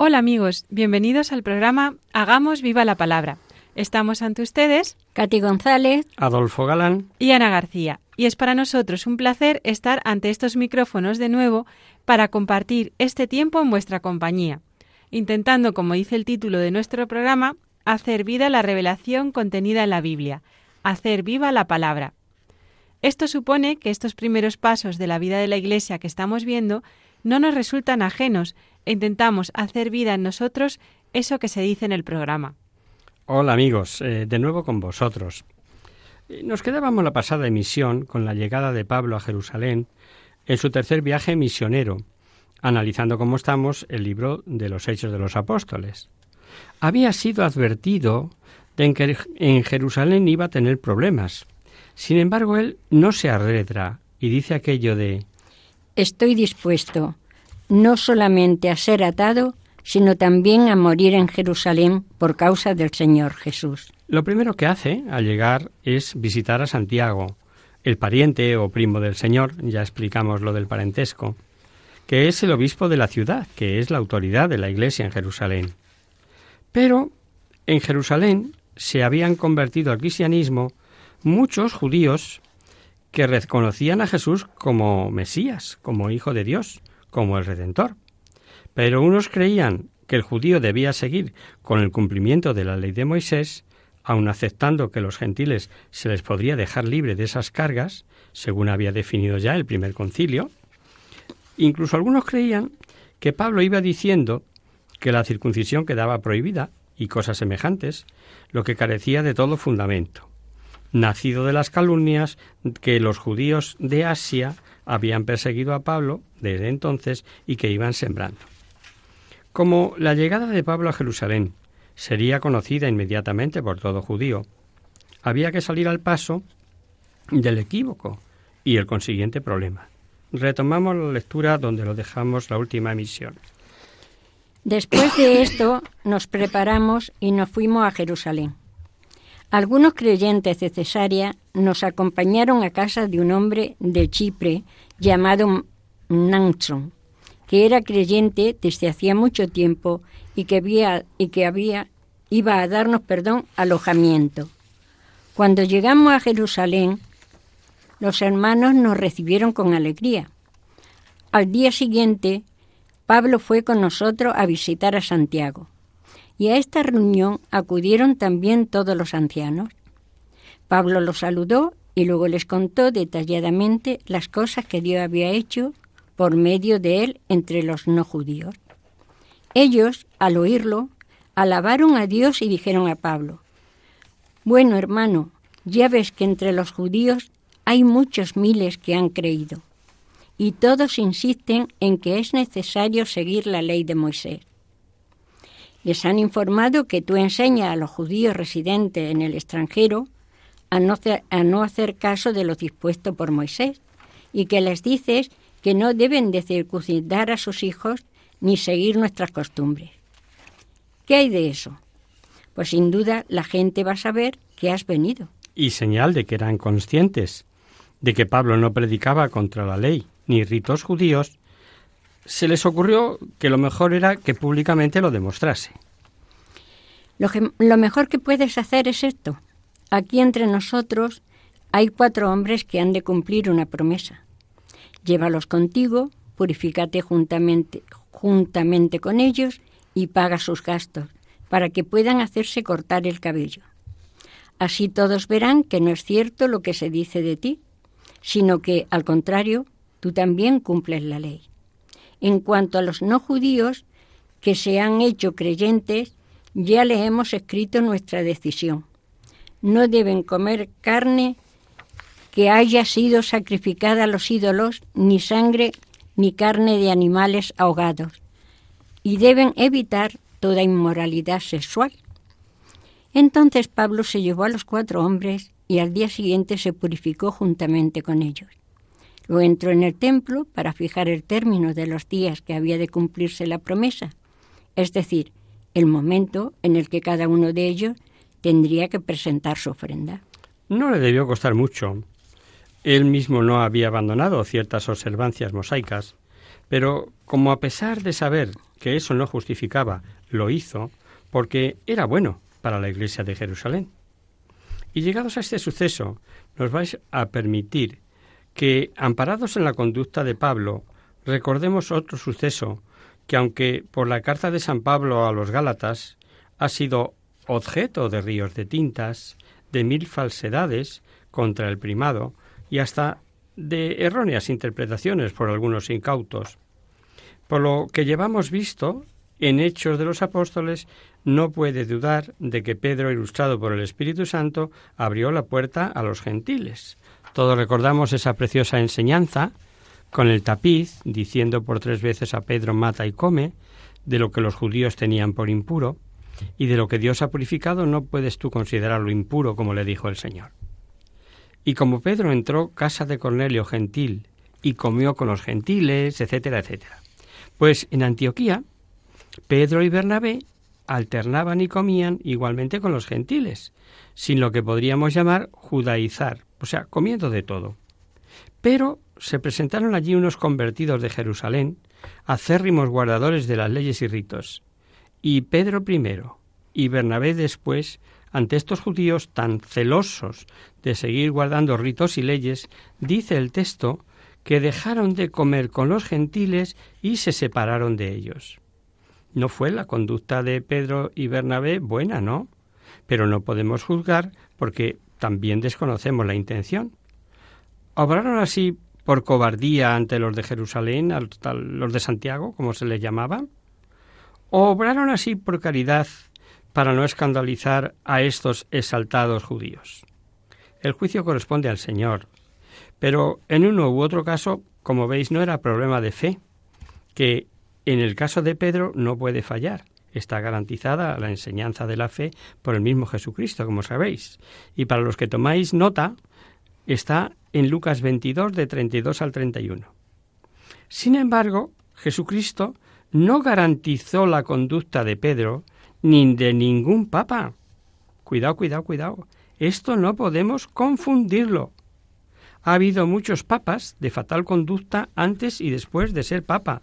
Hola amigos, bienvenidos al programa Hagamos viva la palabra. Estamos ante ustedes Katy González, Adolfo Galán. y Ana García, y es para nosotros un placer estar ante estos micrófonos de nuevo para compartir este tiempo en vuestra compañía, intentando, como dice el título de nuestro programa, hacer vida la revelación contenida en la Biblia, hacer viva la palabra. Esto supone que estos primeros pasos de la vida de la Iglesia que estamos viendo no nos resultan ajenos intentamos hacer vida en nosotros eso que se dice en el programa. Hola amigos, eh, de nuevo con vosotros. Nos quedábamos la pasada emisión con la llegada de Pablo a Jerusalén en su tercer viaje misionero, analizando cómo estamos el libro de los Hechos de los Apóstoles. Había sido advertido de que en Jerusalén iba a tener problemas. Sin embargo, él no se arredra y dice aquello de estoy dispuesto no solamente a ser atado, sino también a morir en Jerusalén por causa del Señor Jesús. Lo primero que hace al llegar es visitar a Santiago, el pariente o primo del Señor, ya explicamos lo del parentesco, que es el obispo de la ciudad, que es la autoridad de la Iglesia en Jerusalén. Pero en Jerusalén se habían convertido al cristianismo muchos judíos que reconocían a Jesús como Mesías, como Hijo de Dios, como el Redentor. Pero unos creían que el judío debía seguir con el cumplimiento de la ley de Moisés, aun aceptando que los gentiles se les podría dejar libre de esas cargas, según había definido ya el primer concilio. Incluso algunos creían que Pablo iba diciendo que la circuncisión quedaba prohibida y cosas semejantes, lo que carecía de todo fundamento, nacido de las calumnias que los judíos de Asia habían perseguido a Pablo desde entonces y que iban sembrando. Como la llegada de Pablo a Jerusalén sería conocida inmediatamente por todo judío, había que salir al paso del equívoco y el consiguiente problema. Retomamos la lectura donde lo dejamos la última emisión. Después de esto nos preparamos y nos fuimos a Jerusalén. Algunos creyentes de Cesarea nos acompañaron a casa de un hombre de Chipre llamado Nanson, que era creyente desde hacía mucho tiempo y que había, y que había iba a darnos, perdón, alojamiento. Cuando llegamos a Jerusalén, los hermanos nos recibieron con alegría. Al día siguiente, Pablo fue con nosotros a visitar a Santiago y a esta reunión acudieron también todos los ancianos. Pablo los saludó y luego les contó detalladamente las cosas que Dios había hecho por medio de él entre los no judíos. Ellos, al oírlo, alabaron a Dios y dijeron a Pablo, Bueno, hermano, ya ves que entre los judíos hay muchos miles que han creído, y todos insisten en que es necesario seguir la ley de Moisés. Les han informado que tú enseñas a los judíos residentes en el extranjero a no, a no hacer caso de lo dispuesto por Moisés y que les dices que no deben de circuncidar a sus hijos ni seguir nuestras costumbres. ¿Qué hay de eso? Pues sin duda la gente va a saber que has venido. Y señal de que eran conscientes de que Pablo no predicaba contra la ley ni ritos judíos, se les ocurrió que lo mejor era que públicamente lo demostrase. Lo, mejor que puedes hacer es esto. Aquí entre nosotros hay cuatro hombres que han de cumplir una promesa. Llévalos contigo, purifícate juntamente, juntamente con ellos y paga sus gastos, para que puedan hacerse cortar el cabello. Así todos verán que no es cierto lo que se dice de ti, sino que, al contrario, tú también cumples la ley. En cuanto a los no judíos que se han hecho creyentes, ya les hemos escrito nuestra decisión. No deben comer carne que haya sido sacrificada a los ídolos, ni sangre ni carne de animales ahogados, y deben evitar toda inmoralidad sexual. Entonces Pablo se llevó a los cuatro hombres y al día siguiente se purificó juntamente con ellos. Luego entró en el templo para fijar el término de los días que había de cumplirse la promesa, es decir, el momento en el que cada uno de ellos tendría que presentar su ofrenda. No le debió costar mucho. Él mismo no había abandonado ciertas observancias mosaicas, pero como a pesar de saber que eso no justificaba, lo hizo porque era bueno para la Iglesia de Jerusalén. Y llegados a este suceso, nos vais a permitir que, amparados en la conducta de Pablo, recordemos otro suceso que, aunque por la carta de San Pablo a los Gálatas ha sido objeto de ríos de tintas, de mil falsedades contra el primado y hasta de erróneas interpretaciones por algunos incautos. Por lo que llevamos visto en Hechos de los Apóstoles, no puede dudar de que Pedro, ilustrado por el Espíritu Santo, abrió la puerta a los gentiles. Todos recordamos esa preciosa enseñanza con el tapiz, diciendo por tres veces a Pedro mata y come, de lo que los judíos tenían por impuro, y de lo que Dios ha purificado no puedes tú considerarlo impuro, como le dijo el Señor. Y como Pedro entró casa de Cornelio gentil y comió con los gentiles, etcétera, etcétera. Pues en Antioquía, Pedro y Bernabé alternaban y comían igualmente con los gentiles, sin lo que podríamos llamar judaizar, o sea, comiendo de todo. Pero se presentaron allí unos convertidos de Jerusalén, acérrimos guardadores de las leyes y ritos, y Pedro primero y Bernabé después, ante estos judíos tan celosos de seguir guardando ritos y leyes, dice el texto que dejaron de comer con los gentiles y se separaron de ellos. No fue la conducta de Pedro y Bernabé buena, ¿no? Pero no podemos juzgar porque también desconocemos la intención. ¿Obraron así por cobardía ante los de Jerusalén, los de Santiago, como se les llamaba? ¿O obraron así por caridad para no escandalizar a estos exaltados judíos? El juicio corresponde al Señor, pero en uno u otro caso, como veis, no era problema de fe, que en el caso de Pedro no puede fallar. Está garantizada la enseñanza de la fe por el mismo Jesucristo, como sabéis. Y para los que tomáis nota, está en Lucas 22 de 32 al 31. Sin embargo, Jesucristo no garantizó la conducta de Pedro ni de ningún papa. Cuidado, cuidado, cuidado. Esto no podemos confundirlo. Ha habido muchos papas de fatal conducta antes y después de ser papa.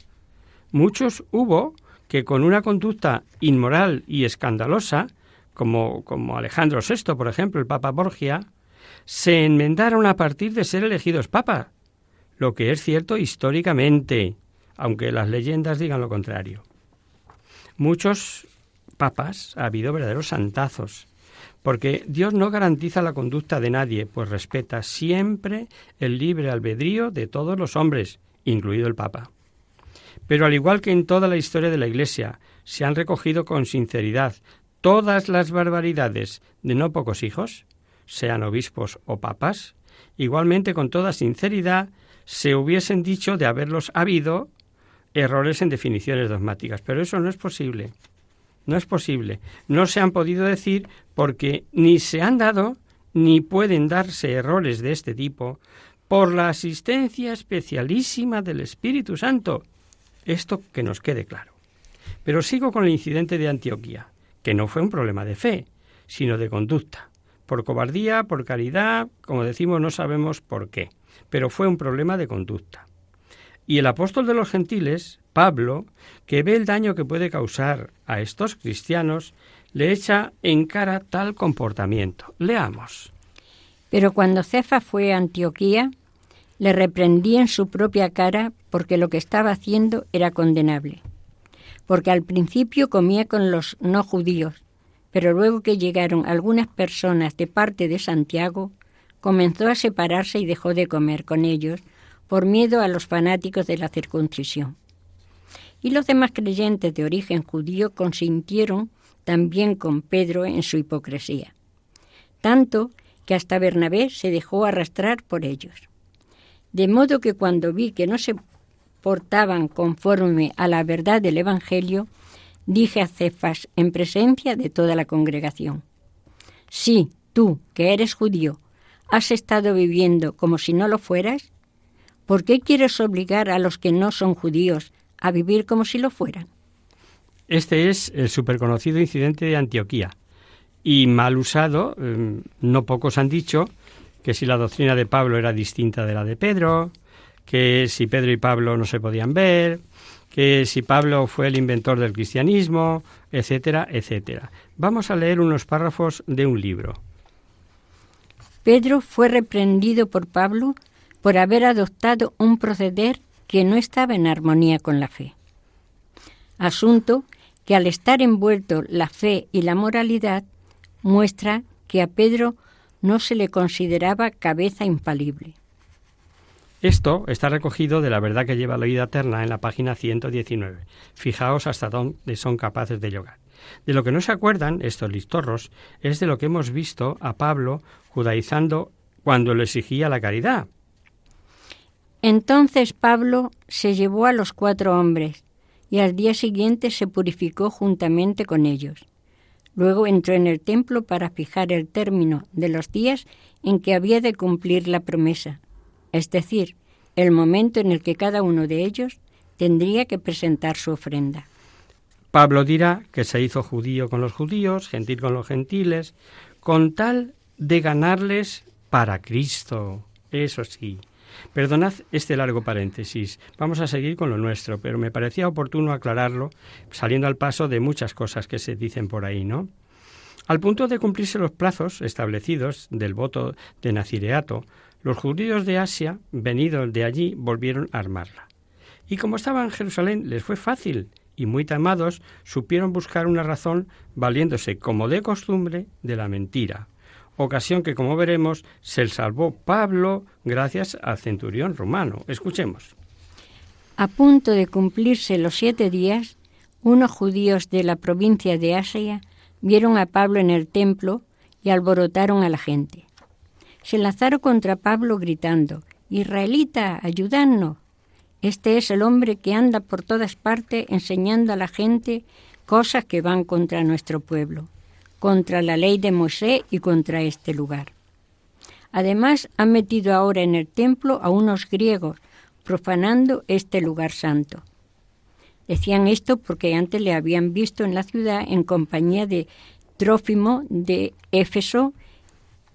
Muchos hubo que con una conducta inmoral y escandalosa, como, como Alejandro VI, por ejemplo, el Papa Borgia, se enmendaron a partir de ser elegidos papa, lo que es cierto históricamente, aunque las leyendas digan lo contrario. Muchos papas ha habido verdaderos santazos, porque Dios no garantiza la conducta de nadie, pues respeta siempre el libre albedrío de todos los hombres, incluido el Papa. Pero al igual que en toda la historia de la Iglesia, se han recogido con sinceridad todas las barbaridades de no pocos hijos, sean obispos o papas, igualmente con toda sinceridad se hubiesen dicho de haberlos habido errores en definiciones dogmáticas. Pero eso no es posible. No es posible. No se han podido decir porque ni se han dado ni pueden darse errores de este tipo por la asistencia especialísima del Espíritu Santo esto que nos quede claro. Pero sigo con el incidente de Antioquía, que no fue un problema de fe, sino de conducta. Por cobardía, por caridad, como decimos, no sabemos por qué, pero fue un problema de conducta. Y el apóstol de los gentiles, Pablo, que ve el daño que puede causar a estos cristianos, le echa en cara tal comportamiento. Leamos. Pero cuando Cefa fue a Antioquía, le reprendí en su propia cara porque lo que estaba haciendo era condenable. porque al principio comía con los no judíos, pero luego que llegaron algunas personas de parte de Santiago, comenzó a separarse y dejó de comer con ellos por miedo a los fanáticos de la circuncisión. Y los demás creyentes de origen judío consintieron también con Pedro en su hipocresía, tanto que hasta Bernabé se dejó arrastrar por ellos. De modo que cuando vi que no se portaban conforme a la verdad del Evangelio, dije a Cefas en presencia de toda la congregación, Si tú, que eres judío, has estado viviendo como si no lo fueras, ¿por qué quieres obligar a los que no son judíos a vivir como si lo fueran? Este es el superconocido incidente de Antioquía. Y mal usado, em, no pocos han dicho que si la doctrina de Pablo era distinta de la de Pedro, que si Pedro y Pablo no se podían ver, que si Pablo fue el inventor del cristianismo, etcétera, etcétera. Vamos a leer unos párrafos de un libro. Pedro fue reprendido por Pablo por haber adoptado un proceder que no estaba en armonía con la fe. Asunto que al estar envuelto la fe y la moralidad muestra que a Pedro no se le consideraba cabeza infalible. Esto está recogido de la verdad que lleva la vida eterna en la página 119. Fijaos hasta dónde son capaces de llegar. De lo que no se acuerdan estos listorros es de lo que hemos visto a Pablo judaizando cuando le exigía la caridad. Entonces Pablo se llevó a los cuatro hombres y al día siguiente se purificó juntamente con ellos. Luego entró en el templo para fijar el término de los días en que había de cumplir la promesa, es decir, el momento en el que cada uno de ellos tendría que presentar su ofrenda. Pablo dirá que se hizo judío con los judíos, gentil con los gentiles, con tal de ganarles para Cristo. Eso sí, Perdonad este largo paréntesis. Vamos a seguir con lo nuestro, pero me parecía oportuno aclararlo, saliendo al paso de muchas cosas que se dicen por ahí, ¿no? Al punto de cumplirse los plazos establecidos del voto de Nacireato, los judíos de Asia, venidos de allí, volvieron a armarla. Y como estaban en Jerusalén, les fue fácil, y muy tamados, supieron buscar una razón valiéndose, como de costumbre, de la mentira, ocasión que, como veremos, se salvó Pablo gracias al centurión romano. Escuchemos. A punto de cumplirse los siete días, unos judíos de la provincia de Asia vieron a Pablo en el templo y alborotaron a la gente. Se lanzaron contra Pablo gritando, Israelita, ayudadnos. Este es el hombre que anda por todas partes enseñando a la gente cosas que van contra nuestro pueblo contra la ley de Moisés y contra este lugar. Además, han metido ahora en el templo a unos griegos, profanando este lugar santo. Decían esto porque antes le habían visto en la ciudad en compañía de Trófimo de Éfeso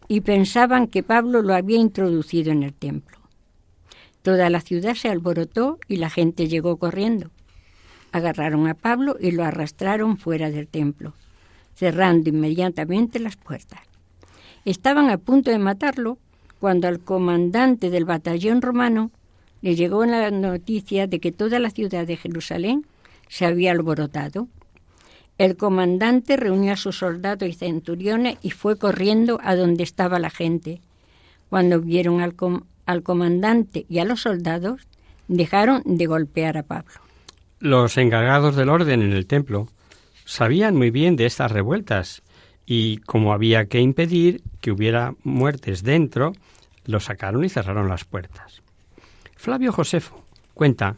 y pensaban que Pablo lo había introducido en el templo. Toda la ciudad se alborotó y la gente llegó corriendo. Agarraron a Pablo y lo arrastraron fuera del templo cerrando inmediatamente las puertas. Estaban a punto de matarlo cuando al comandante del batallón romano le llegó la noticia de que toda la ciudad de Jerusalén se había alborotado. El comandante reunió a sus soldados y centuriones y fue corriendo a donde estaba la gente. Cuando vieron al, comandante y a los soldados, dejaron de golpear a Pablo. Los encargados del orden en el templo sabían muy bien de estas revueltas y como había que impedir que hubiera muertes dentro, lo sacaron y cerraron las puertas. Flavio Josefo cuenta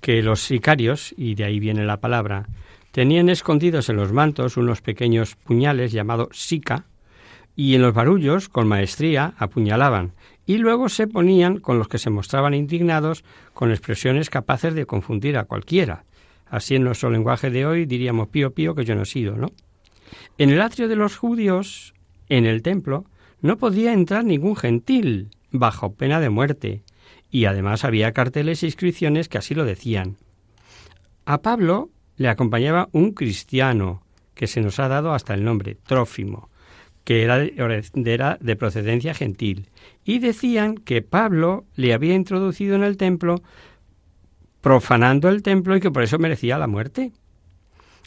que los sicarios, y de ahí viene la palabra, tenían escondidos en los mantos unos pequeños puñales llamados sica, y en los barullos, con maestría, apuñalaban, y luego se ponían con los que se mostraban indignados con expresiones capaces de confundir a cualquiera, Así en nuestro lenguaje de hoy diríamos pío pío que yo no he sido, ¿no? En el atrio de los judíos, en el templo, no podía entrar ningún gentil, bajo pena de muerte, y además había carteles e inscripciones que así lo decían. A Pablo le acompañaba un cristiano, que se nos ha dado hasta el nombre, Trófimo, que era de procedencia gentil, y decían que Pablo le había introducido en el templo profanando el templo y que por eso merecía la muerte.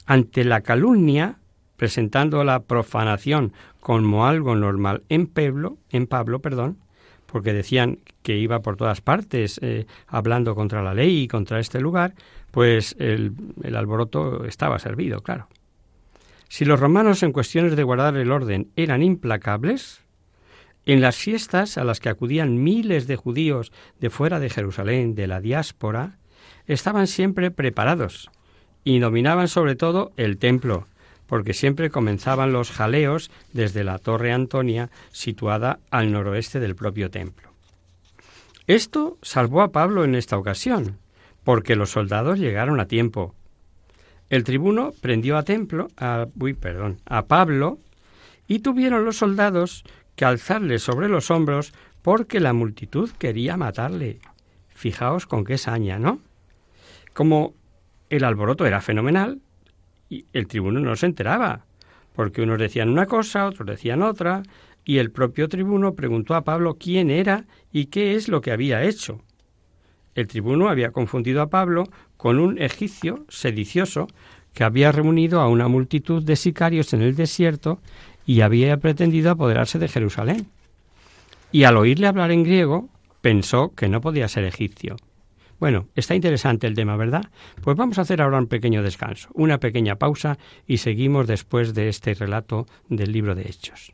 Ante la calumnia, presentando la profanación como algo normal en Pablo, en Pablo, perdón, porque decían que iba por todas partes eh, hablando contra la ley y contra este lugar, pues el, el alboroto estaba servido, claro. Si los romanos en cuestiones de guardar el orden eran implacables, en las fiestas a las que acudían miles de judíos de fuera de Jerusalén, de la diáspora, estaban siempre preparados y dominaban sobre todo el templo, porque siempre comenzaban los jaleos desde la Torre Antonia, situada al noroeste del propio templo. Esto salvó a Pablo en esta ocasión, porque los soldados llegaron a tiempo. El tribuno prendió a templo, a, uy, perdón, a Pablo, y tuvieron los soldados que alzarle sobre los hombros porque la multitud quería matarle. Fijaos con qué saña, ¿no? Como el alboroto era fenomenal, y el tribuno no se enteraba, porque unos decían una cosa, otros decían otra, y el propio tribuno preguntó a Pablo quién era y qué es lo que había hecho. El tribuno había confundido a Pablo con un egipcio sedicioso que había reunido a una multitud de sicarios en el desierto y había pretendido apoderarse de Jerusalén. Y al oírle hablar en griego, pensó que no podía ser egipcio. Bueno, está interesante el tema, ¿verdad? Pues vamos a hacer ahora un pequeño descanso, una pequeña pausa y seguimos después de este relato del libro de Hechos.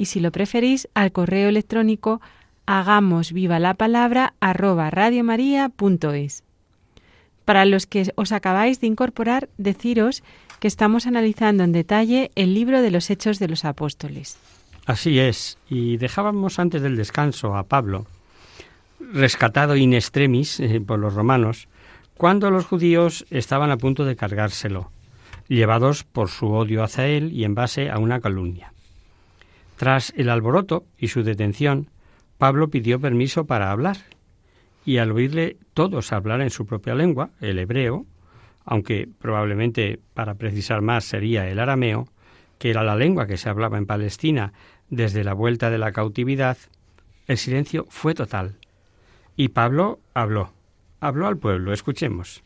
Y si lo preferís, al correo electrónico hagamos viva la palabra arroba. Para los que os acabáis de incorporar, deciros que estamos analizando en detalle el libro de los Hechos de los Apóstoles. Así es, y dejábamos antes del descanso a Pablo, rescatado in extremis eh, por los romanos, cuando los judíos estaban a punto de cargárselo, llevados por su odio hacia él y en base a una calumnia. Tras el alboroto y su detención, Pablo pidió permiso para hablar, y al oírle todos hablar en su propia lengua, el hebreo, aunque probablemente para precisar más sería el arameo, que era la lengua que se hablaba en Palestina desde la vuelta de la cautividad, el silencio fue total. Y Pablo habló, habló al pueblo, escuchemos.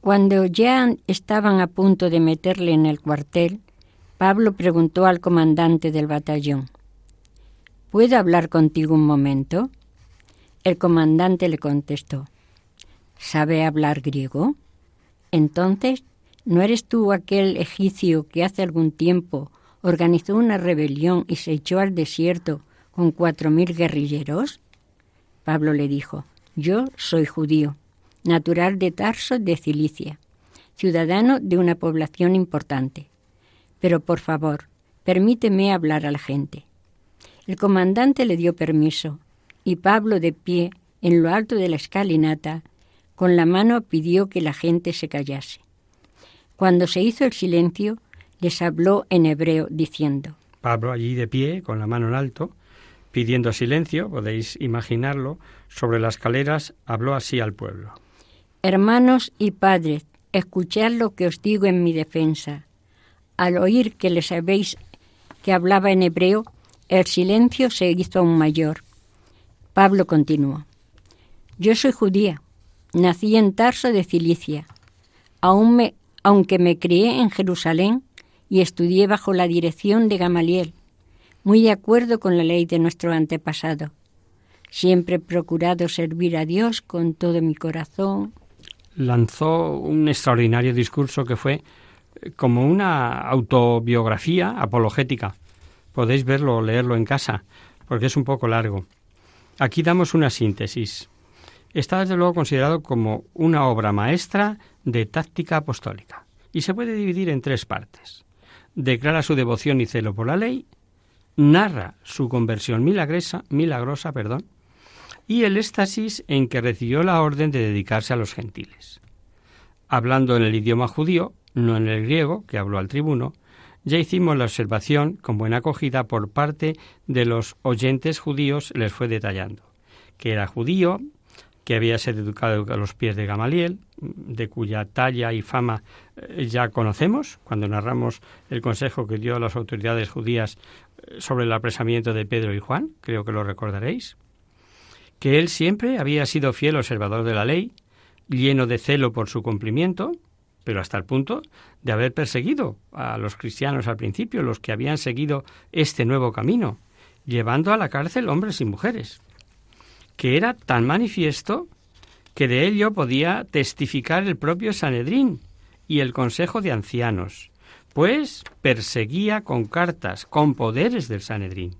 Cuando ya estaban a punto de meterle en el cuartel, Pablo preguntó al comandante del batallón, ¿Puedo hablar contigo un momento? El comandante le contestó, ¿sabe hablar griego? Entonces, ¿no eres tú aquel egipcio que hace algún tiempo organizó una rebelión y se echó al desierto con cuatro mil guerrilleros? Pablo le dijo, yo soy judío, natural de Tarso de Cilicia, ciudadano de una población importante. Pero por favor, permíteme hablar a la gente. El comandante le dio permiso y Pablo de pie en lo alto de la escalinata con la mano pidió que la gente se callase. Cuando se hizo el silencio, les habló en hebreo diciendo, Pablo allí de pie, con la mano en alto, pidiendo silencio, podéis imaginarlo, sobre las escaleras habló así al pueblo. Hermanos y padres, escuchad lo que os digo en mi defensa. Al oír que les sabéis que hablaba en hebreo, el silencio se hizo aún mayor. Pablo continuó. Yo soy judía, Nací en Tarso de Cilicia. me, aunque me crié en Jerusalén y estudié bajo la dirección de Gamaliel, muy de acuerdo con la ley de nuestro antepasado. Siempre he procurado servir a Dios con todo mi corazón. Lanzó un extraordinario discurso que fue como una autobiografía apologética. Podéis verlo leerlo en casa, porque es un poco largo. Aquí damos una síntesis está desde luego considerado como una obra maestra de táctica apostólica y se puede dividir en tres partes. Declara su devoción y celo por la ley, narra su conversión milagrosa, milagrosa perdón, y el éxtasis en que recibió la orden de dedicarse a los gentiles. Hablando en el idioma judío, no en el griego, que habló al tribuno, ya hicimos la observación con buena acogida por parte de los oyentes judíos, les fue detallando que era judío, que había sido educado a los pies de Gamaliel, de cuya talla y fama eh, ya conocemos cuando narramos el consejo que dio a las autoridades judías eh, sobre el apresamiento de Pedro y Juan, creo que lo recordaréis, que él siempre había sido fiel observador de la ley, lleno de celo por su cumplimiento, pero hasta el punto de haber perseguido a los cristianos al principio, los que habían seguido este nuevo camino, llevando a la cárcel hombres y mujeres que era tan manifiesto que de ello podía testificar el propio Sanedrín y el Consejo de Ancianos, pues perseguía con cartas, con poderes del Sanedrín.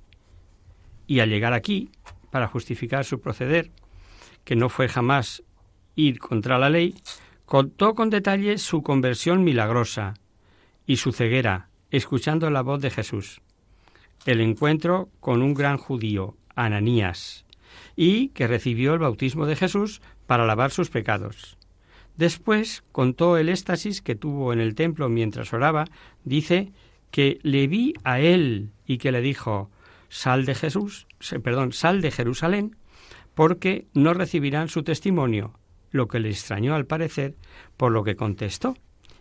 Y al llegar aquí, para justificar su proceder, que no fue jamás ir contra la ley, contó con detalle su conversión milagrosa y su ceguera, escuchando la voz de Jesús. El encuentro con un gran judío, Ananías, y que recibió el bautismo de Jesús para lavar sus pecados. Después contó el éxtasis que tuvo en el templo mientras oraba, dice que le vi a él y que le dijo, sal de Jesús, perdón, sal de Jerusalén, porque no recibirán su testimonio, lo que le extrañó al parecer por lo que contestó,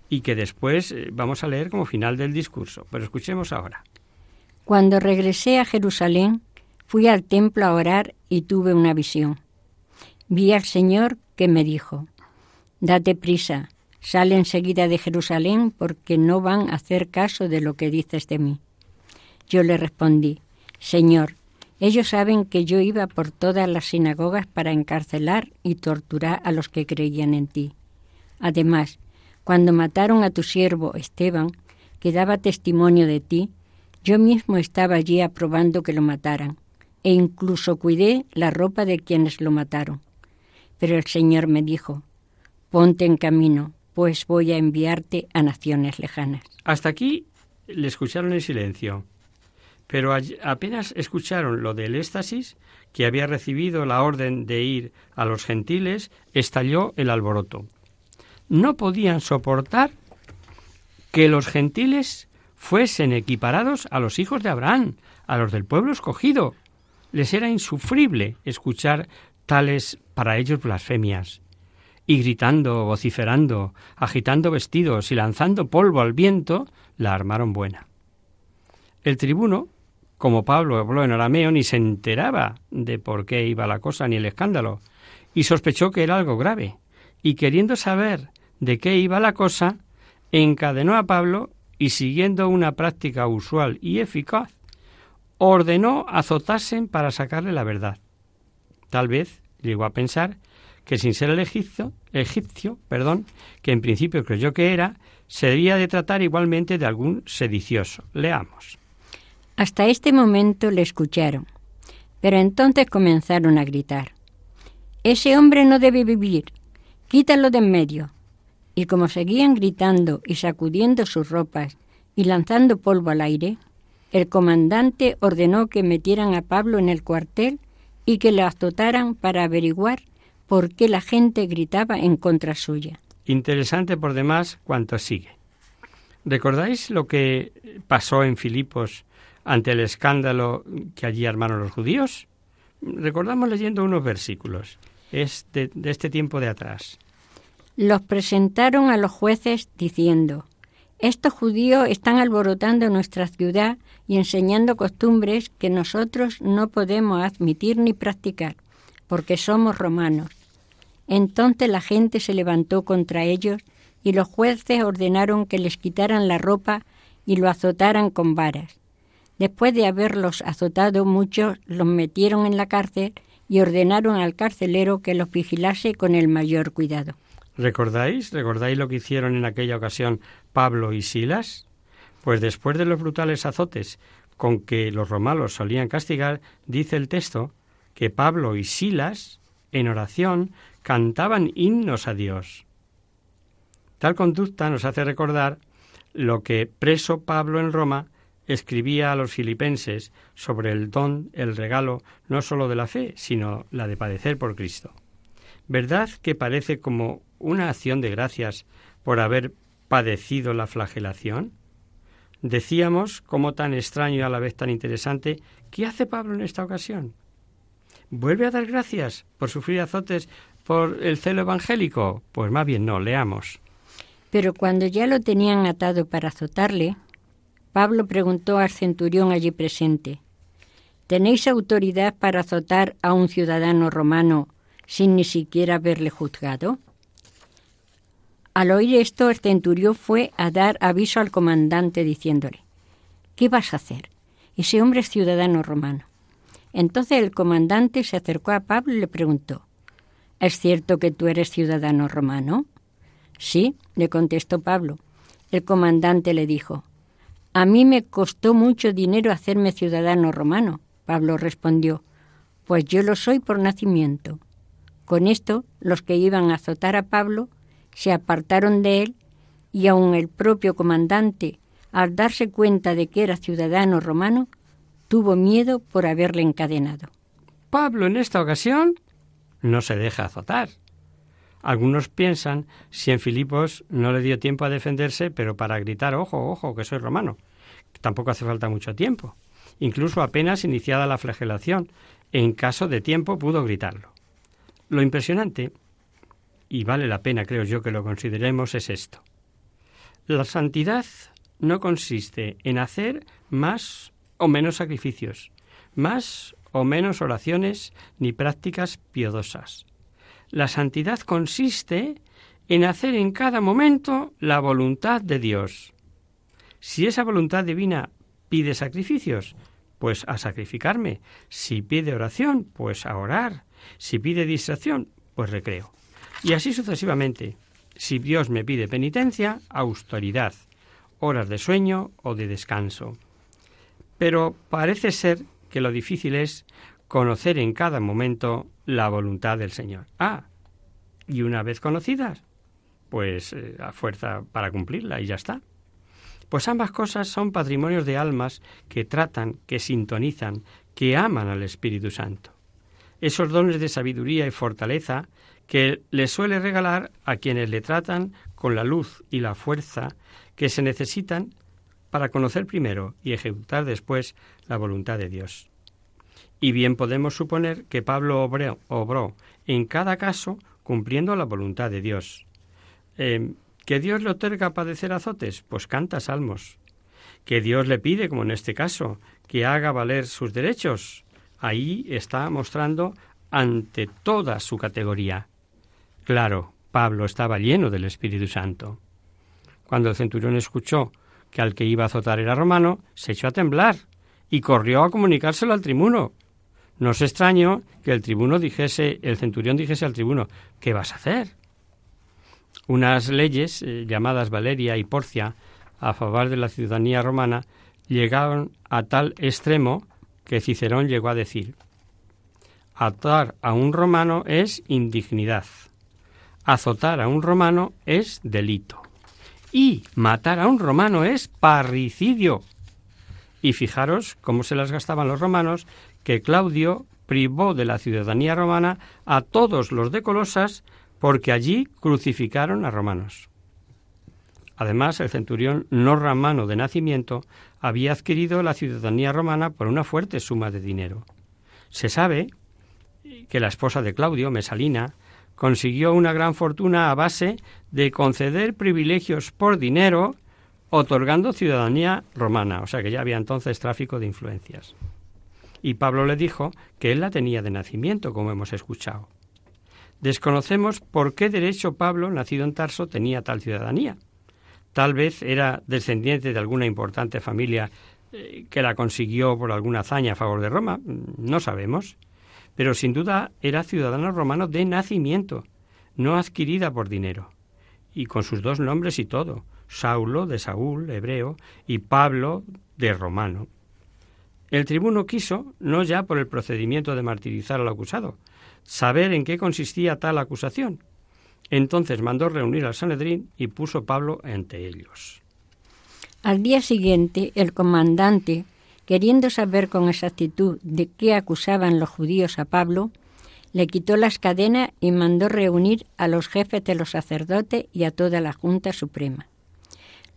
y que después eh, vamos a leer como final del discurso, pero escuchemos ahora. Cuando regresé a Jerusalén, fui al templo a orar y tuve una visión. Vi al Señor que me dijo, Date prisa, sale enseguida de Jerusalén porque no van a hacer caso de lo que dices de mí. Yo le respondí, Señor, ellos saben que yo iba por todas las sinagogas para encarcelar y torturar a los que creían en ti. Además, cuando mataron a tu siervo Esteban, que daba testimonio de ti, yo mismo estaba allí aprobando que lo mataran, e incluso cuidé la ropa de quienes lo mataron. Pero el Señor me dijo, ponte en camino, pues voy a enviarte a naciones lejanas. Hasta aquí le escucharon en silencio, pero apenas escucharon lo del éxtasis, que había recibido la orden de ir a los gentiles, estalló el alboroto. No podían soportar que los gentiles fuesen equiparados a los hijos de Abraham, a los del pueblo escogido. Les era insufrible escuchar tales para ellos blasfemias. Y gritando, vociferando, agitando vestidos y lanzando polvo al viento, la armaron buena. El tribuno, como Pablo habló en arameo, ni se enteraba de por qué iba la cosa ni el escándalo, y sospechó que era algo grave, y queriendo saber de qué iba la cosa, encadenó a Pablo y siguiendo una práctica usual y eficaz, ordenó azotasen para sacarle la verdad. Tal vez llegó a pensar que sin ser el egipcio, egipcio perdón, que en principio creyó que era, se debía de tratar igualmente de algún sedicioso. Leamos. Hasta este momento le escucharon, pero entonces comenzaron a gritar. Ese hombre no debe vivir, quítalo de en medio. Y como seguían gritando y sacudiendo sus ropas y lanzando polvo al aire, el comandante ordenó que metieran a Pablo en el cuartel y que le azotaran para averiguar por qué la gente gritaba en contra suya. Interesante por demás cuanto sigue. ¿Recordáis lo que pasó en Filipos ante el escándalo que allí armaron los judíos? Recordamos leyendo unos versículos. De este tiempo de atrás. Los presentaron a los jueces diciendo, estos judíos están alborotando nuestra ciudad y enseñando costumbres que nosotros no podemos admitir ni practicar, porque somos romanos. Entonces la gente se levantó contra ellos y los jueces ordenaron que les quitaran la ropa y lo azotaran con varas. Después de haberlos azotado muchos, los metieron en la cárcel y ordenaron al carcelero que los vigilase con el mayor cuidado. ¿Recordáis? ¿Recordáis lo que hicieron en aquella ocasión Pablo y Silas? Pues después de los brutales azotes con que los romanos solían castigar, dice el texto que Pablo y Silas, en oración, cantaban himnos a Dios. Tal conducta nos hace recordar lo que preso Pablo en Roma escribía a los filipenses sobre el don, el regalo, no sólo de la fe, sino la de padecer por Cristo. ¿Verdad que parece como una acción de gracias por haber padecido la flagelación? Decíamos, como tan extraño y a la vez tan interesante, ¿qué hace Pablo en esta ocasión? ¿Vuelve a dar gracias por sufrir azotes por el celo evangélico? Pues más bien no, leamos. Pero cuando ya lo tenían atado para azotarle, Pablo preguntó al centurión allí presente, ¿Tenéis autoridad para azotar a un ciudadano romano sin ni siquiera haberle juzgado? Al oír esto, el centurión fue a dar aviso al comandante diciéndole, ¿qué vas a hacer? Ese hombre es ciudadano romano. Entonces el comandante se acercó a Pablo y le preguntó, ¿Es cierto que tú eres ciudadano romano? Sí, le contestó Pablo. El comandante le dijo, A mí me costó mucho dinero hacerme ciudadano romano. Pablo respondió, Pues yo lo soy por nacimiento. Con esto, los que iban a azotar a Pablo se apartaron de él y aun el propio comandante, al darse cuenta de que era ciudadano romano, tuvo miedo por haberle encadenado. Pablo en esta ocasión no se deja azotar. Algunos piensan si en Filipos no le dio tiempo a defenderse, pero para gritar ojo, ojo, que soy romano. Tampoco hace falta mucho tiempo. Incluso apenas iniciada la flagelación, en caso de tiempo pudo gritarlo. Lo impresionante y vale la pena, creo yo, que lo consideremos, es esto. La santidad no consiste en hacer más o menos sacrificios, más o menos oraciones ni prácticas piadosas. La santidad consiste en hacer en cada momento la voluntad de Dios. Si esa voluntad divina pide sacrificios, pues a sacrificarme. Si pide oración, pues a orar. Si pide distracción, pues recreo. Y así sucesivamente. Si Dios me pide penitencia, austeridad, horas de sueño o de descanso. Pero parece ser que lo difícil es conocer en cada momento la voluntad del Señor. Ah, y una vez conocidas, pues eh, a fuerza para cumplirla y ya está. Pues ambas cosas son patrimonios de almas que tratan, que sintonizan, que aman al Espíritu Santo. Esos dones de sabiduría y fortaleza que le suele regalar a quienes le tratan con la luz y la fuerza que se necesitan para conocer primero y ejecutar después la voluntad de Dios. Y bien podemos suponer que Pablo obró, obró en cada caso cumpliendo la voluntad de Dios. Eh, ¿Que Dios le otorga padecer azotes? Pues canta salmos. ¿Que Dios le pide, como en este caso, que haga valer sus derechos? Ahí está mostrando ante toda su categoría. Claro, Pablo estaba lleno del Espíritu Santo. Cuando el centurión escuchó que al que iba a azotar era romano, se echó a temblar y corrió a comunicárselo al tribuno. No es extraño que el tribuno dijese, el centurión dijese al tribuno, ¿qué vas a hacer? Unas leyes eh, llamadas Valeria y Porcia a favor de la ciudadanía romana llegaron a tal extremo que Cicerón llegó a decir atar a un romano es indignidad, azotar a un romano es delito y matar a un romano es parricidio. Y fijaros cómo se las gastaban los romanos, que Claudio privó de la ciudadanía romana a todos los de Colosas porque allí crucificaron a romanos. Además, el centurión no romano de nacimiento había adquirido la ciudadanía romana por una fuerte suma de dinero. Se sabe que la esposa de Claudio, Mesalina, consiguió una gran fortuna a base de conceder privilegios por dinero, otorgando ciudadanía romana, o sea que ya había entonces tráfico de influencias. Y Pablo le dijo que él la tenía de nacimiento, como hemos escuchado. Desconocemos por qué derecho Pablo, nacido en Tarso, tenía tal ciudadanía. Tal vez era descendiente de alguna importante familia eh, que la consiguió por alguna hazaña a favor de Roma, no sabemos. Pero sin duda era ciudadano romano de nacimiento, no adquirida por dinero. Y con sus dos nombres y todo, Saulo de Saúl, hebreo, y Pablo de romano. El tribuno quiso, no ya por el procedimiento de martirizar al acusado, saber en qué consistía tal acusación. Entonces mandó reunir al Sanedrín y puso Pablo ante ellos. Al día siguiente, el comandante, queriendo saber con exactitud de qué acusaban los judíos a Pablo, le quitó las cadenas y mandó reunir a los jefes de los sacerdotes y a toda la Junta Suprema.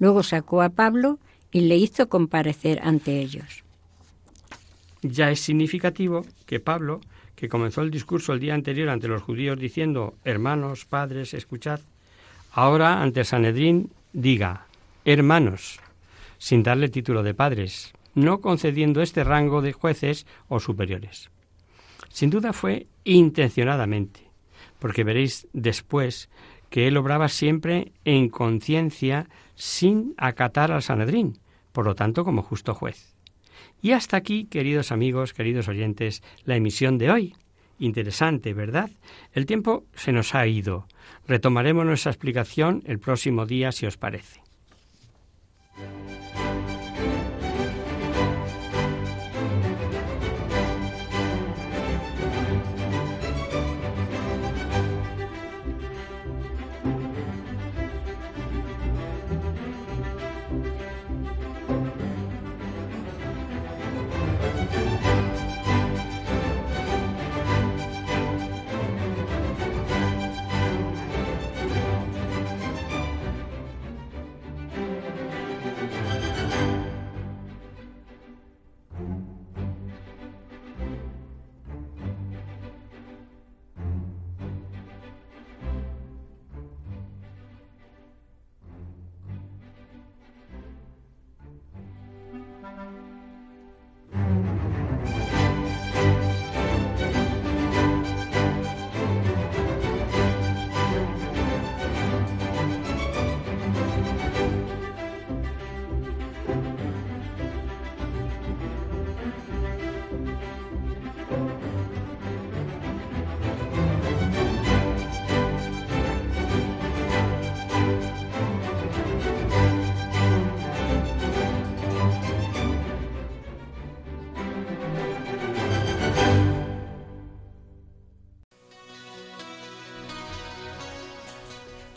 Luego sacó a Pablo y le hizo comparecer ante ellos. Ya es significativo que Pablo que comenzó el discurso el día anterior ante los judíos diciendo, hermanos, padres, escuchad, ahora ante Sanedrín diga, hermanos, sin darle título de padres, no concediendo este rango de jueces o superiores. Sin duda fue intencionadamente, porque veréis después que él obraba siempre en conciencia sin acatar al Sanedrín, por lo tanto como justo juez. Y hasta aquí, queridos amigos, queridos oyentes, la emisión de hoy. Interesante, ¿verdad? El tiempo se nos ha ido. Retomaremos nuestra explicación el próximo día, si os parece.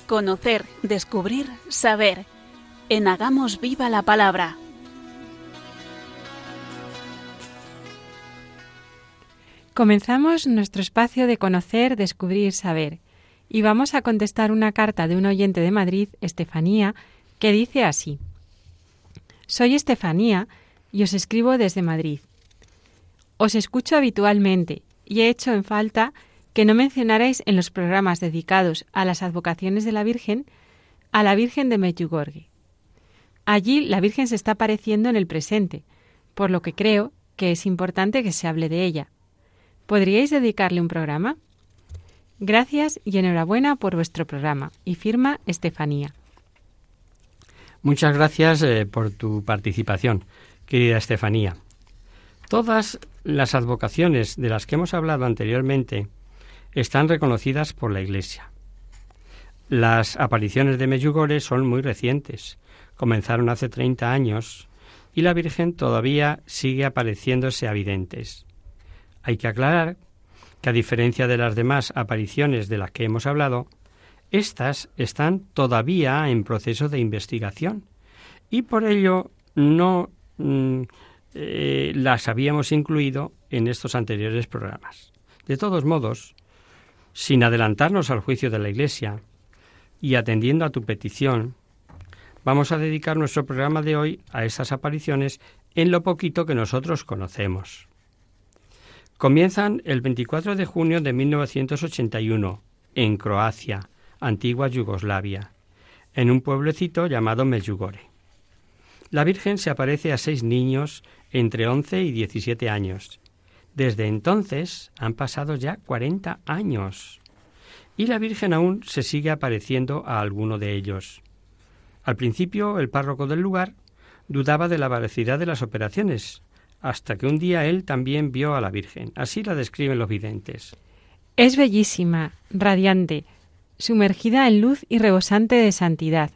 Conocer, descubrir, saber. En Hagamos Viva la Palabra. Comenzamos nuestro espacio de conocer, descubrir, saber. Y vamos a contestar una carta de un oyente de Madrid, Estefanía, que dice así. Soy Estefanía y os escribo desde Madrid. Os escucho habitualmente y he hecho en falta que no mencionarais en los programas dedicados a las advocaciones de la Virgen a la Virgen de Medjugorje. Allí la Virgen se está apareciendo en el presente, por lo que creo que es importante que se hable de ella. ¿Podríais dedicarle un programa? Gracias y enhorabuena por vuestro programa. Y firma Estefanía. Muchas gracias eh, por tu participación, querida Estefanía. Todas las advocaciones de las que hemos hablado anteriormente están reconocidas por la Iglesia. Las apariciones de Medjugorje son muy recientes, comenzaron hace 30 años y la Virgen todavía sigue apareciéndose a videntes. Hay que aclarar que a diferencia de las demás apariciones de las que hemos hablado, estas están todavía en proceso de investigación y por ello no mm, eh, las habíamos incluido en estos anteriores programas. De todos modos, sin adelantarnos al juicio de la Iglesia y atendiendo a tu petición, vamos a dedicar nuestro programa de hoy a estas apariciones en lo poquito que nosotros conocemos. Comienzan el 24 de junio de 1981 en Croacia, antigua Yugoslavia, en un pueblecito llamado Medjugorje. La Virgen se aparece a seis niños entre 11 y 17 años desde entonces han pasado ya 40 años y la Virgen aún se sigue apareciendo a alguno de ellos. Al principio el párroco del lugar dudaba de la veracidad de las operaciones, hasta que un día él también vio a la Virgen. Así la describen los videntes. Es bellísima, radiante, sumergida en luz y rebosante de santidad.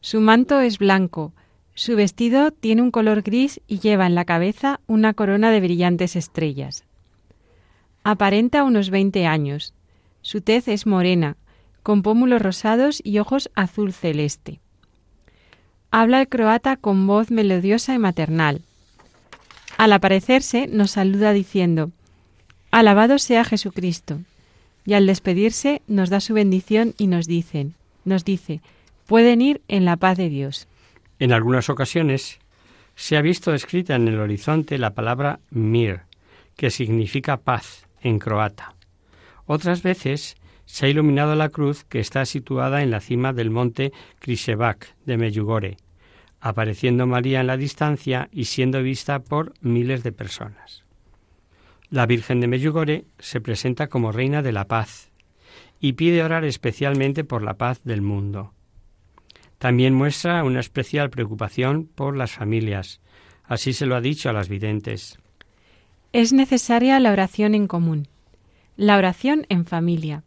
Su manto es blanco, su vestido tiene un color gris y lleva en la cabeza una corona de brillantes estrellas. Aparenta unos veinte años. Su tez es morena, con pómulos rosados y ojos azul celeste. Habla el croata con voz melodiosa y maternal. Al aparecerse nos saluda diciendo Alabado sea Jesucristo. Y al despedirse nos da su bendición y nos dicen, nos dice, pueden ir en la paz de Dios. En algunas ocasiones se ha visto escrita en el horizonte la palabra mir, que significa paz en croata. Otras veces se ha iluminado la cruz que está situada en la cima del monte Krisevac de Meyugore, apareciendo María en la distancia y siendo vista por miles de personas. La Virgen de Meyugore se presenta como Reina de la Paz y pide orar especialmente por la paz del mundo. También muestra una especial preocupación por las familias. Así se lo ha dicho a las videntes. Es necesaria la oración en común, la oración en familia.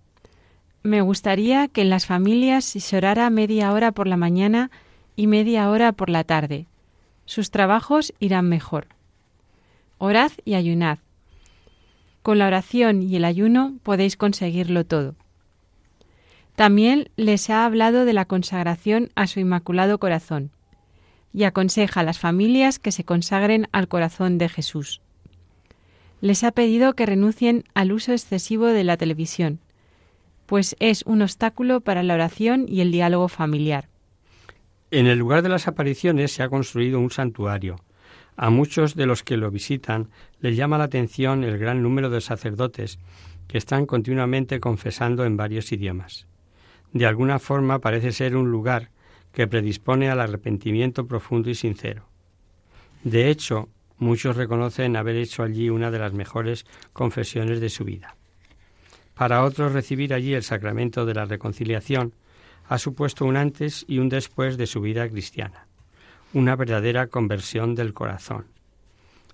Me gustaría que en las familias se orara media hora por la mañana y media hora por la tarde. Sus trabajos irán mejor. Orad y ayunad. Con la oración y el ayuno podéis conseguirlo todo. También les ha hablado de la consagración a su Inmaculado Corazón y aconseja a las familias que se consagren al corazón de Jesús. Les ha pedido que renuncien al uso excesivo de la televisión, pues es un obstáculo para la oración y el diálogo familiar. En el lugar de las apariciones se ha construido un santuario. A muchos de los que lo visitan les llama la atención el gran número de sacerdotes que están continuamente confesando en varios idiomas de alguna forma parece ser un lugar que predispone al arrepentimiento profundo y sincero. De hecho, muchos reconocen haber hecho allí una de las mejores confesiones de su vida. Para otros recibir allí el sacramento de la reconciliación ha supuesto un antes y un después de su vida cristiana, una verdadera conversión del corazón.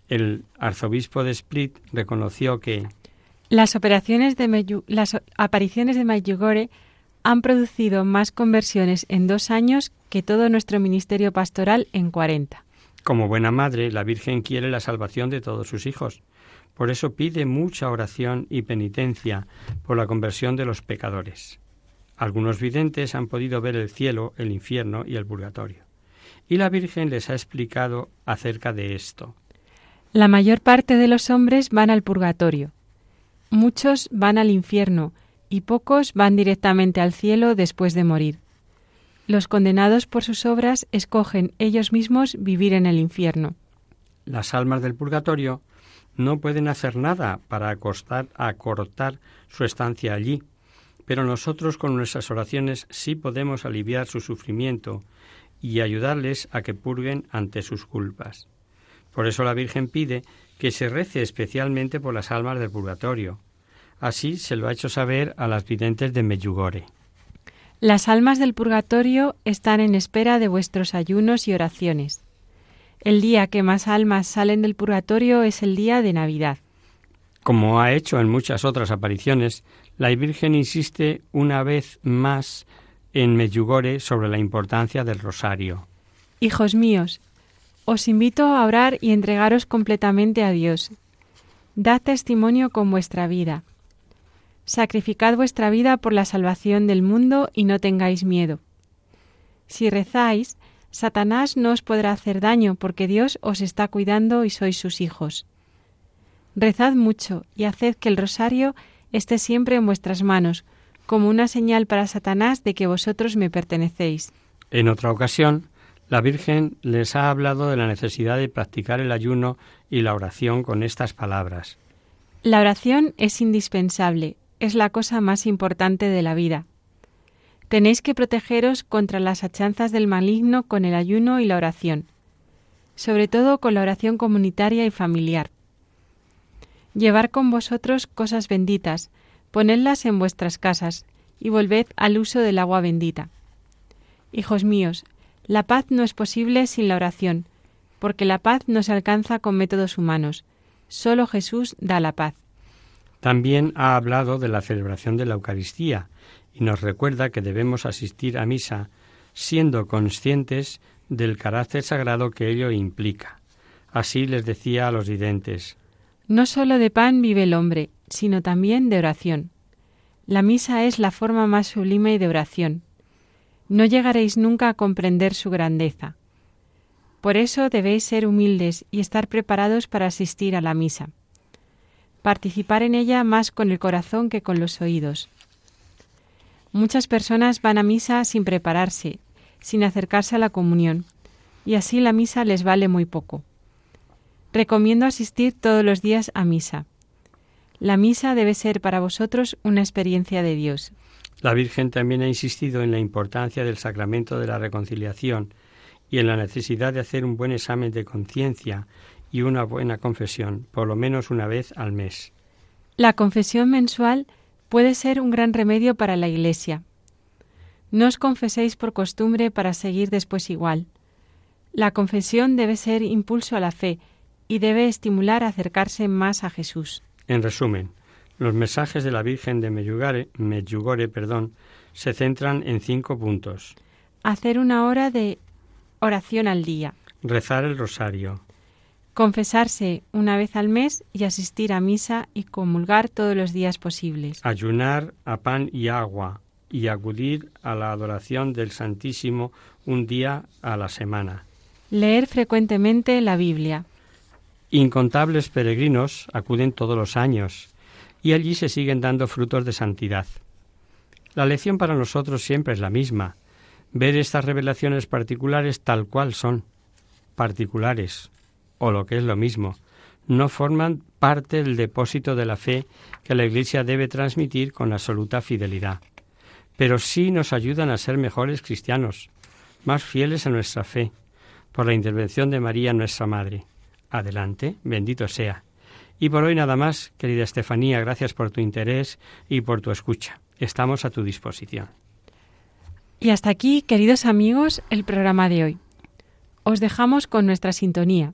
El arzobispo de Split reconoció que las apariciones de Medjugorje han producido más conversiones en dos años que todo nuestro ministerio pastoral en cuarenta. Como buena madre, la Virgen quiere la salvación de todos sus hijos. Por eso pide mucha oración y penitencia por la conversión de los pecadores. Algunos videntes han podido ver el cielo, el infierno y el purgatorio. Y la Virgen les ha explicado acerca de esto. La mayor parte de los hombres van al purgatorio. Muchos van al infierno y pocos van directamente al cielo después de morir. Los condenados por sus obras escogen ellos mismos vivir en el infierno. Las almas del purgatorio no pueden hacer nada para acostar, acortar su estancia allí, pero nosotros con nuestras oraciones sí podemos aliviar su sufrimiento y ayudarles a que purguen ante sus culpas. Por eso la Virgen pide que se rece especialmente por las almas del purgatorio. Así se lo ha hecho saber a las videntes de Meyugore. Las almas del purgatorio están en espera de vuestros ayunos y oraciones. El día que más almas salen del purgatorio es el día de Navidad. Como ha hecho en muchas otras apariciones, la Virgen insiste una vez más en Medjugorje sobre la importancia del rosario. Hijos míos, os invito a orar y entregaros completamente a Dios. Dad testimonio con vuestra vida. Sacrificad vuestra vida por la salvación del mundo y no tengáis miedo. Si rezáis, Satanás no os podrá hacer daño porque Dios os está cuidando y sois sus hijos. Rezad mucho y haced que el rosario esté siempre en vuestras manos, como una señal para Satanás de que vosotros me pertenecéis. En otra ocasión, la Virgen les ha hablado de la necesidad de practicar el ayuno y la oración con estas palabras. La oración es indispensable, es la cosa más importante de la vida. Tenéis que protegeros contra las achanzas del maligno con el ayuno y la oración, sobre todo con la oración comunitaria y familiar. Llevar con vosotros cosas benditas, ponedlas en vuestras casas y volved al uso del agua bendita. Hijos míos, la paz no es posible sin la oración, porque la paz no se alcanza con métodos humanos. Solo Jesús da la paz. También ha hablado de la celebración de la Eucaristía y nos recuerda que debemos asistir a misa siendo conscientes del carácter sagrado que ello implica. Así les decía a los videntes. No solo de pan vive el hombre, sino también de oración. La misa es la forma más sublime de oración no llegaréis nunca a comprender su grandeza. Por eso debéis ser humildes y estar preparados para asistir a la misa. Participar en ella más con el corazón que con los oídos. Muchas personas van a misa sin prepararse, sin acercarse a la comunión, y así la misa les vale muy poco. Recomiendo asistir todos los días a misa. La misa debe ser para vosotros una experiencia de Dios. La Virgen también ha insistido en la importancia del sacramento de la reconciliación y en la necesidad de hacer un buen examen de conciencia y una buena confesión, por lo menos una vez al mes. La confesión mensual puede ser un gran remedio para la Iglesia. No os confeséis por costumbre para seguir después igual. La confesión debe ser impulso a la fe y debe estimular a acercarse más a Jesús. En resumen, los mensajes de la Virgen de Medjugorje, perdón, se centran en cinco puntos. Hacer una hora de oración al día. Rezar el rosario. Confesarse una vez al mes y asistir a misa y comulgar todos los días posibles. Ayunar a pan y agua y acudir a la adoración del Santísimo un día a la semana. Leer frecuentemente la Biblia. Incontables peregrinos acuden todos los años y allí se siguen dando frutos de santidad. La lección para nosotros siempre es la misma, ver estas revelaciones particulares tal cual son, particulares, o lo que es lo mismo, no forman parte del depósito de la fe que la Iglesia debe transmitir con absoluta fidelidad, pero sí nos ayudan a ser mejores cristianos, más fieles a nuestra fe, por la intervención de María nuestra Madre. Adelante, bendito sea. Y por hoy nada más, querida Estefanía, gracias por tu interés y por tu escucha. Estamos a tu disposición. Y hasta aquí, queridos amigos, el programa de hoy. Os dejamos con nuestra sintonía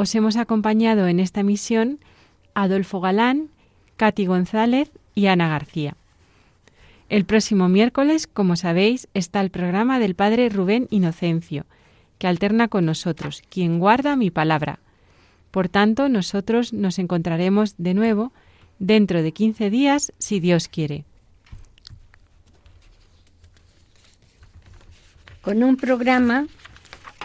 Os hemos acompañado en esta misión Adolfo Galán, Katy González y Ana García. El próximo miércoles, como sabéis, está el programa del Padre Rubén Inocencio, que alterna con nosotros, quien guarda mi palabra. Por tanto, nosotros nos encontraremos de nuevo dentro de 15 días, si Dios quiere. Con un programa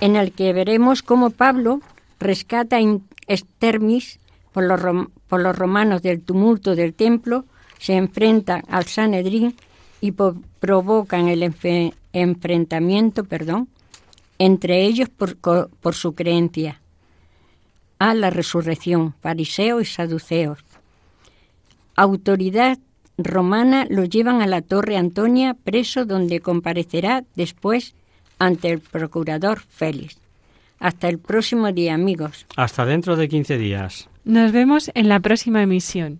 en el que veremos cómo Pablo rescata in extermis por los, romanos del tumulto del templo, se enfrenta al Sanedrín y provocan el enfrentamiento perdón, entre ellos por, por su creencia a la resurrección, fariseos y saduceos. Autoridad romana lo llevan a la Torre Antonia, preso donde comparecerá después ante el procurador Félix. Hasta el próximo día, amigos. Hasta dentro de 15 días. Nos vemos en la próxima emisión.